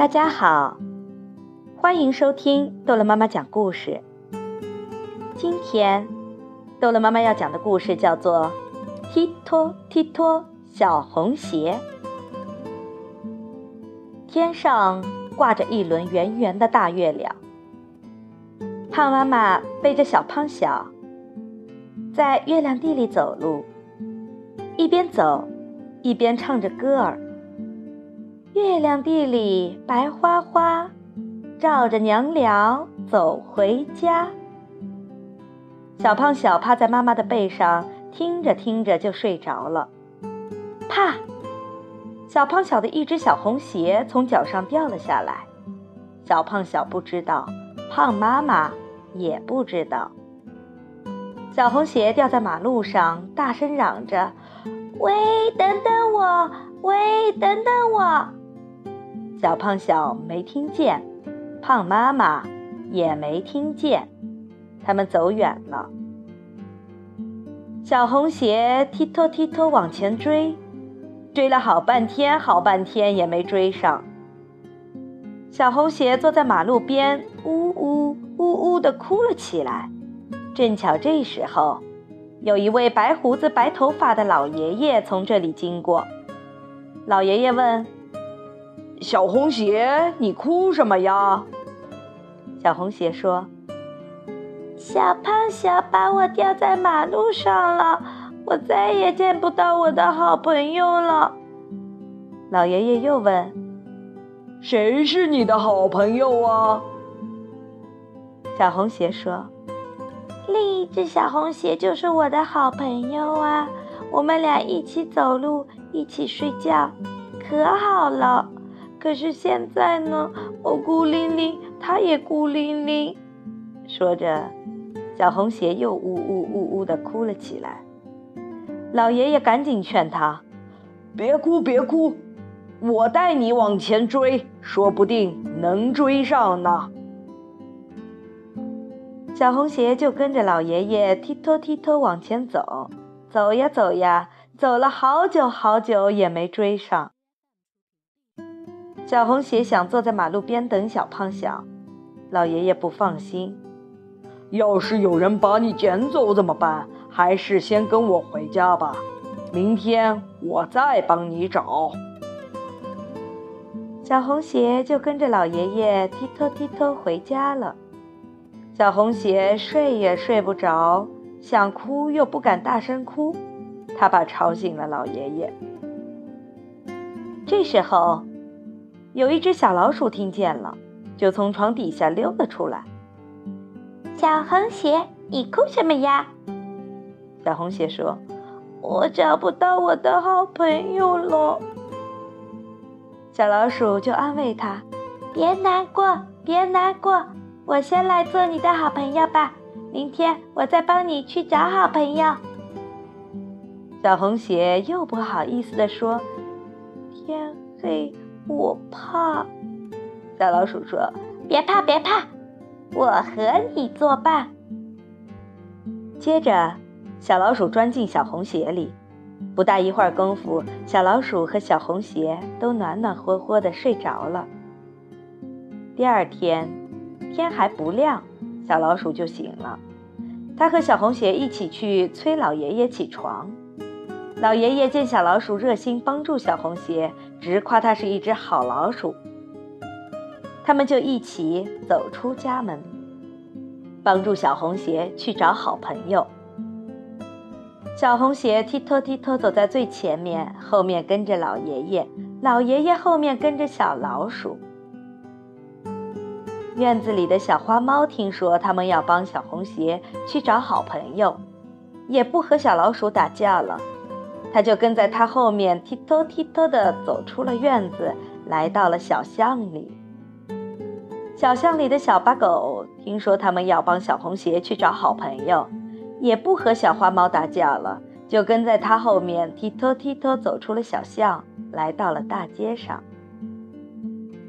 大家好，欢迎收听逗乐妈妈讲故事。今天，逗乐妈妈要讲的故事叫做《踢托踢托小红鞋》。天上挂着一轮圆圆的大月亮，胖妈妈背着小胖小，在月亮地里走路，一边走一边唱着歌儿。月亮地里白花花，照着娘俩走回家。小胖小趴在妈妈的背上，听着听着就睡着了。啪！小胖小的一只小红鞋从脚上掉了下来。小胖小不知道，胖妈妈也不知道。小红鞋掉在马路上，大声嚷着：“喂，等等我！喂，等等我！”小胖小没听见，胖妈妈也没听见，他们走远了。小红鞋踢拖踢拖往前追，追了好半天，好半天也没追上。小红鞋坐在马路边，呜呜呜呜地哭了起来。正巧这时候，有一位白胡子白头发的老爷爷从这里经过。老爷爷问。小红鞋，你哭什么呀？小红鞋说：“小胖小把我掉在马路上了，我再也见不到我的好朋友了。”老爷爷又问：“谁是你的好朋友啊？”小红鞋说：“另一只小红鞋就是我的好朋友啊，我们俩一起走路，一起睡觉，可好了。”可是现在呢，我孤零零，他也孤零零。说着，小红鞋又呜呜呜呜地哭了起来。老爷爷赶紧劝他：“别哭，别哭，我带你往前追，说不定能追上呢。”小红鞋就跟着老爷爷踢拖踢拖往前走，走呀走呀，走了好久好久也没追上。小红鞋想坐在马路边等小胖想，老爷爷不放心。要是有人把你捡走怎么办？还是先跟我回家吧，明天我再帮你找。小红鞋就跟着老爷爷踢拖踢拖回家了。小红鞋睡也睡不着，想哭又不敢大声哭，他怕吵醒了老爷爷。这时候。有一只小老鼠听见了，就从床底下溜了出来。小红鞋，你哭什么呀？小红鞋说：“我找不到我的好朋友了。”小老鼠就安慰他：“别难过，别难过，我先来做你的好朋友吧。明天我再帮你去找好朋友。”小红鞋又不好意思地说：“天黑。”我怕，小老鼠说：“别怕，别怕，我和你作伴。”接着，小老鼠钻进小红鞋里，不大一会儿功夫，小老鼠和小红鞋都暖暖和和的睡着了。第二天，天还不亮，小老鼠就醒了，它和小红鞋一起去催老爷爷起床。老爷爷见小老鼠热心帮助小红鞋，直夸它是一只好老鼠。他们就一起走出家门，帮助小红鞋去找好朋友。小红鞋踢拖踢拖走在最前面，后面跟着老爷爷，老爷爷后面跟着小老鼠。院子里的小花猫听说他们要帮小红鞋去找好朋友，也不和小老鼠打架了。他就跟在他后面，踢拖踢拖地走出了院子，来到了小巷里。小巷里的小八狗听说他们要帮小红鞋去找好朋友，也不和小花猫打架了，就跟在他后面，踢拖踢拖走出了小巷，来到了大街上。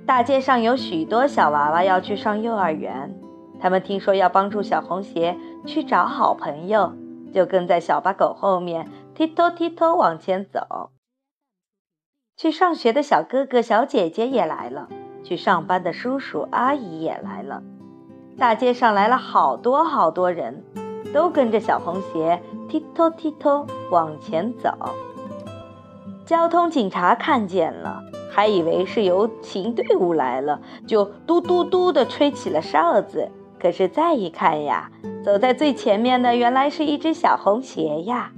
大街上有许多小娃娃要去上幼儿园，他们听说要帮助小红鞋去找好朋友，就跟在小八狗后面。踢拖踢拖往前走，去上学的小哥哥小姐姐也来了。去上班的叔叔阿姨也来了。大街上来了好多好多人，都跟着小红鞋踢拖踢拖往前走。交通警察看见了，还以为是游行队伍来了，就嘟嘟嘟地吹起了哨子。可是再一看呀，走在最前面的原来是一只小红鞋呀！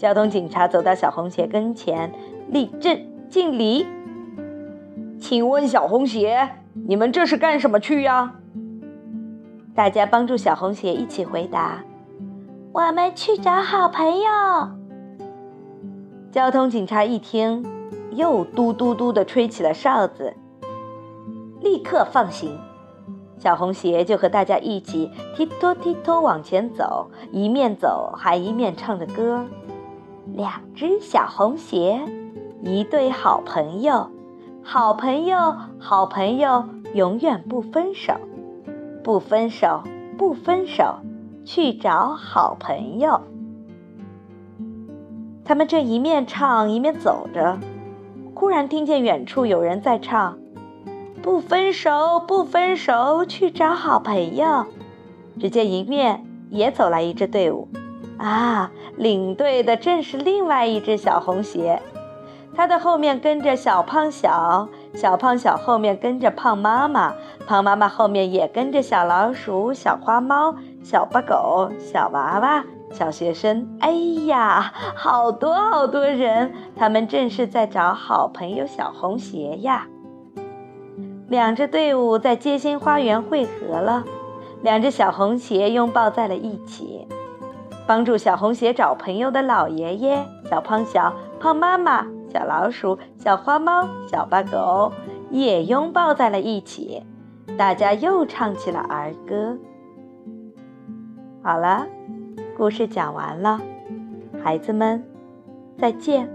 交通警察走到小红鞋跟前，立正敬礼。请问小红鞋，你们这是干什么去呀？大家帮助小红鞋一起回答：“我们去找好朋友。”交通警察一听，又嘟嘟嘟地吹起了哨子，立刻放行。小红鞋就和大家一起踢拖踢拖往前走，一面走还一面唱着歌。两只小红鞋，一对好朋友，好朋友，好朋友，永远不分手。不分手，不分手，去找好朋友。他们正一面唱一面走着，忽然听见远处有人在唱：“不分手，不分手，去找好朋友。”只见迎面也走来一支队伍，啊，领队的正是另外一只小红鞋。它的后面跟着小胖小，小胖小后面跟着胖妈妈，胖妈妈后面也跟着小老鼠、小花猫、小八狗、小娃娃、小学生。哎呀，好多好多人！他们正是在找好朋友小红鞋呀。两支队伍在街心花园汇合了，两只小红鞋拥抱在了一起。帮助小红鞋找朋友的老爷爷、小胖小、胖妈妈。小老鼠、小花猫、小八狗也拥抱在了一起，大家又唱起了儿歌。好了，故事讲完了，孩子们，再见。